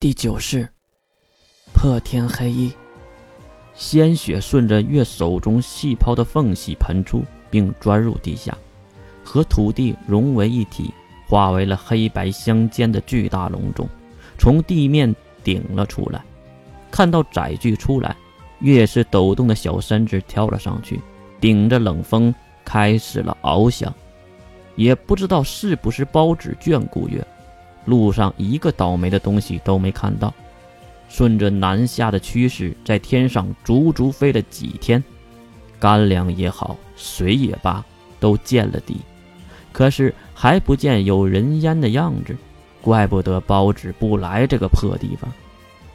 第九式，破天黑衣。鲜血顺着月手中细泡的缝隙喷出，并钻入地下，和土地融为一体，化为了黑白相间的巨大龙种，从地面顶了出来。看到载具出来，月是抖动的小身子跳了上去，顶着冷风开始了翱翔。也不知道是不是包纸眷顾月。路上一个倒霉的东西都没看到，顺着南下的趋势，在天上足足飞了几天，干粮也好，水也罢，都见了底，可是还不见有人烟的样子，怪不得包子不来这个破地方。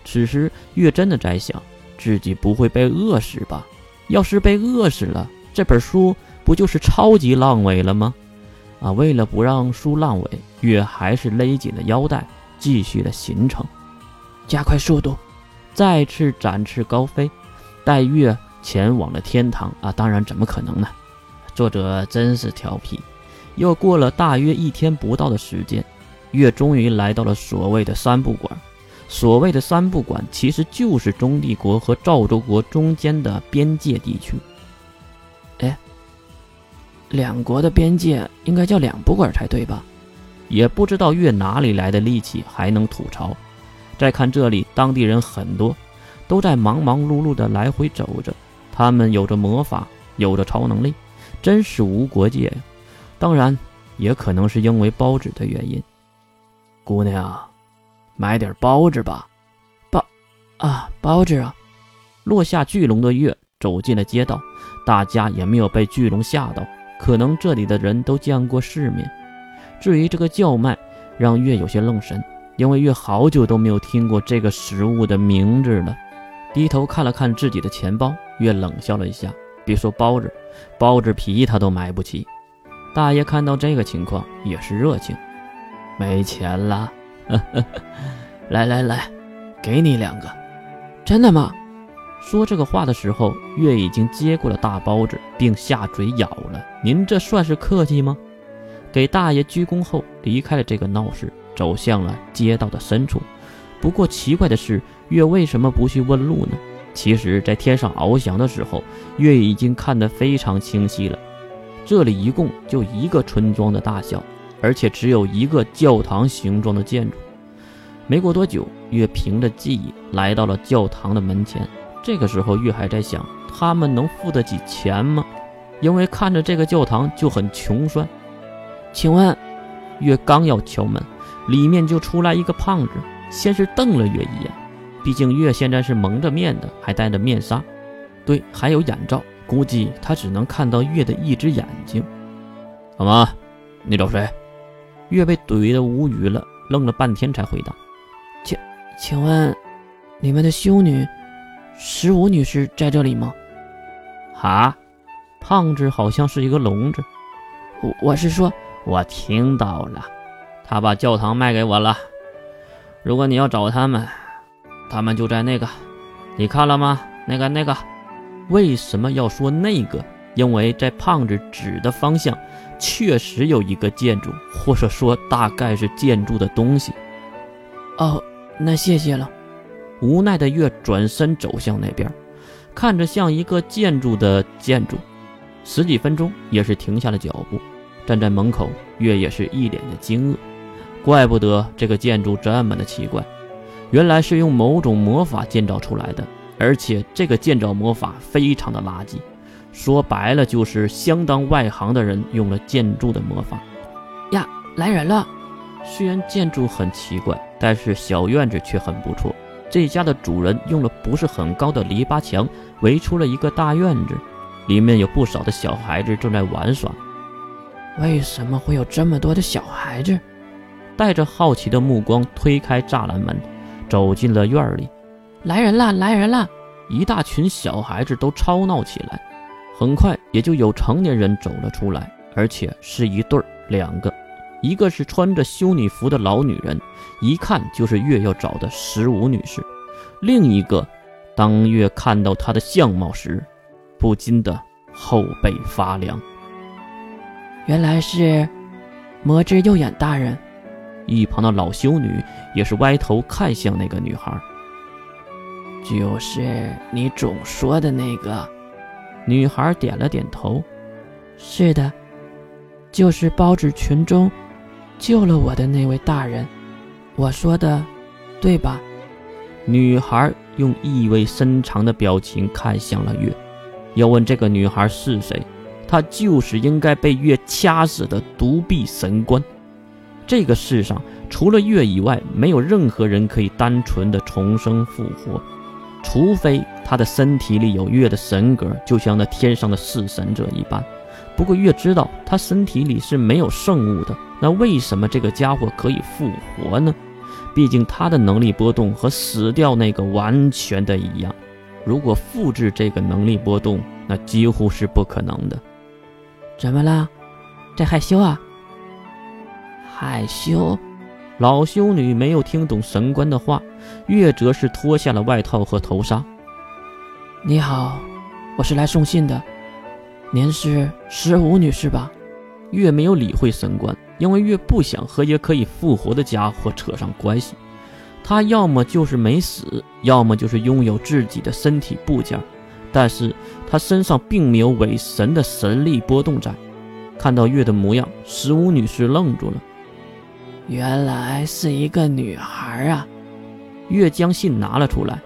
此时月真的在想，自己不会被饿死吧？要是被饿死了，这本书不就是超级烂尾了吗？啊，为了不让书烂尾，月还是勒紧了腰带，继续了行程，加快速度，再次展翅高飞，带月前往了天堂。啊，当然，怎么可能呢？作者真是调皮。又过了大约一天不到的时间，月终于来到了所谓的三不管。所谓的三不管，其实就是中帝国和赵州国中间的边界地区。两国的边界应该叫两不管才对吧？也不知道月哪里来的力气还能吐槽。再看这里，当地人很多，都在忙忙碌碌的来回走着。他们有着魔法，有着超能力，真是无国界呀！当然，也可能是因为包子的原因。姑娘，买点包子吧。包啊，包子啊！落下巨龙的月走进了街道，大家也没有被巨龙吓到。可能这里的人都见过世面。至于这个叫卖，让月有些愣神，因为月好久都没有听过这个食物的名字了。低头看了看自己的钱包，月冷笑了一下。别说包子，包子皮他都买不起。大爷看到这个情况也是热情，没钱了，来来来，给你两个。真的吗？说这个话的时候，月已经接过了大包子，并下嘴咬了。您这算是客气吗？给大爷鞠躬后，离开了这个闹市，走向了街道的深处。不过奇怪的是，月为什么不去问路呢？其实，在天上翱翔的时候，月已经看得非常清晰了。这里一共就一个村庄的大小，而且只有一个教堂形状的建筑。没过多久，月凭着记忆来到了教堂的门前。这个时候，月还在想，他们能付得起钱吗？因为看着这个教堂就很穷酸。请问，月刚要敲门，里面就出来一个胖子，先是瞪了月一眼，毕竟月现在是蒙着面的，还戴着面纱，对，还有眼罩，估计他只能看到月的一只眼睛。怎么，你找谁？月被怼得无语了，愣了半天才回答：“请，请问，你们的修女？”十五女士在这里吗？啊，胖子好像是一个聋子。我我是说，我听到了，他把教堂卖给我了。如果你要找他们，他们就在那个，你看了吗？那个那个，为什么要说那个？因为在胖子指的方向，确实有一个建筑，或者说大概是建筑的东西。哦，那谢谢了。无奈的月转身走向那边，看着像一个建筑的建筑，十几分钟也是停下了脚步。站在门口，月也是一脸的惊愕，怪不得这个建筑这么的奇怪，原来是用某种魔法建造出来的，而且这个建造魔法非常的垃圾，说白了就是相当外行的人用了建筑的魔法。呀，来人了！虽然建筑很奇怪，但是小院子却很不错。这家的主人用了不是很高的篱笆墙围出了一个大院子，里面有不少的小孩子正在玩耍。为什么会有这么多的小孩子？带着好奇的目光推开栅栏门，走进了院里。来人啦！来人啦！一大群小孩子都吵闹起来。很快也就有成年人走了出来，而且是一对儿，两个。一个是穿着修女服的老女人，一看就是月要找的十五女士；另一个，当月看到她的相貌时，不禁的后背发凉。原来是魔之右眼大人。一旁的老修女也是歪头看向那个女孩。就是你总说的那个。女孩点了点头。是的，就是包子群中救了我的那位大人。我说的，对吧？女孩用意味深长的表情看向了月。要问这个女孩是谁，她就是应该被月掐死的独臂神官。这个世上除了月以外，没有任何人可以单纯的重生复活，除非他的身体里有月的神格，就像那天上的弑神者一般。不过月知道他身体里是没有圣物的，那为什么这个家伙可以复活呢？毕竟他的能力波动和死掉那个完全的一样。如果复制这个能力波动，那几乎是不可能的。怎么了？在害羞啊？害羞？老修女没有听懂神官的话，月则是脱下了外套和头纱。你好，我是来送信的。您是十五女士吧？月没有理会神官，因为月不想和也可以复活的家伙扯上关系。他要么就是没死，要么就是拥有自己的身体部件，但是他身上并没有伪神的神力波动在。看到月的模样，十五女士愣住了。原来是一个女孩啊！月将信拿了出来，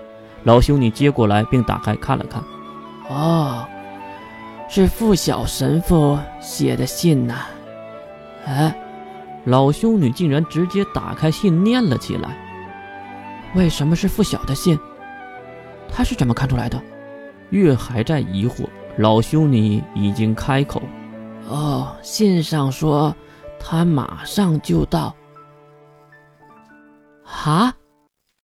老修女接过来并打开看了看。哦，是傅小神父写的信呐！哎，老修女竟然直接打开信念了起来。为什么是付晓的信？他是怎么看出来的？月还在疑惑，老修女已经开口：“哦，信上说他马上就到。”啊！